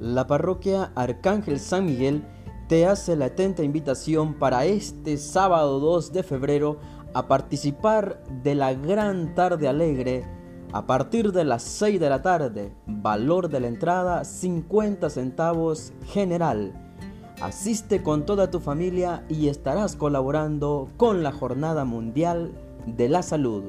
La parroquia Arcángel San Miguel te hace la atenta invitación para este sábado 2 de febrero a participar de la gran tarde alegre a partir de las 6 de la tarde. Valor de la entrada 50 centavos general. Asiste con toda tu familia y estarás colaborando con la Jornada Mundial de la Salud.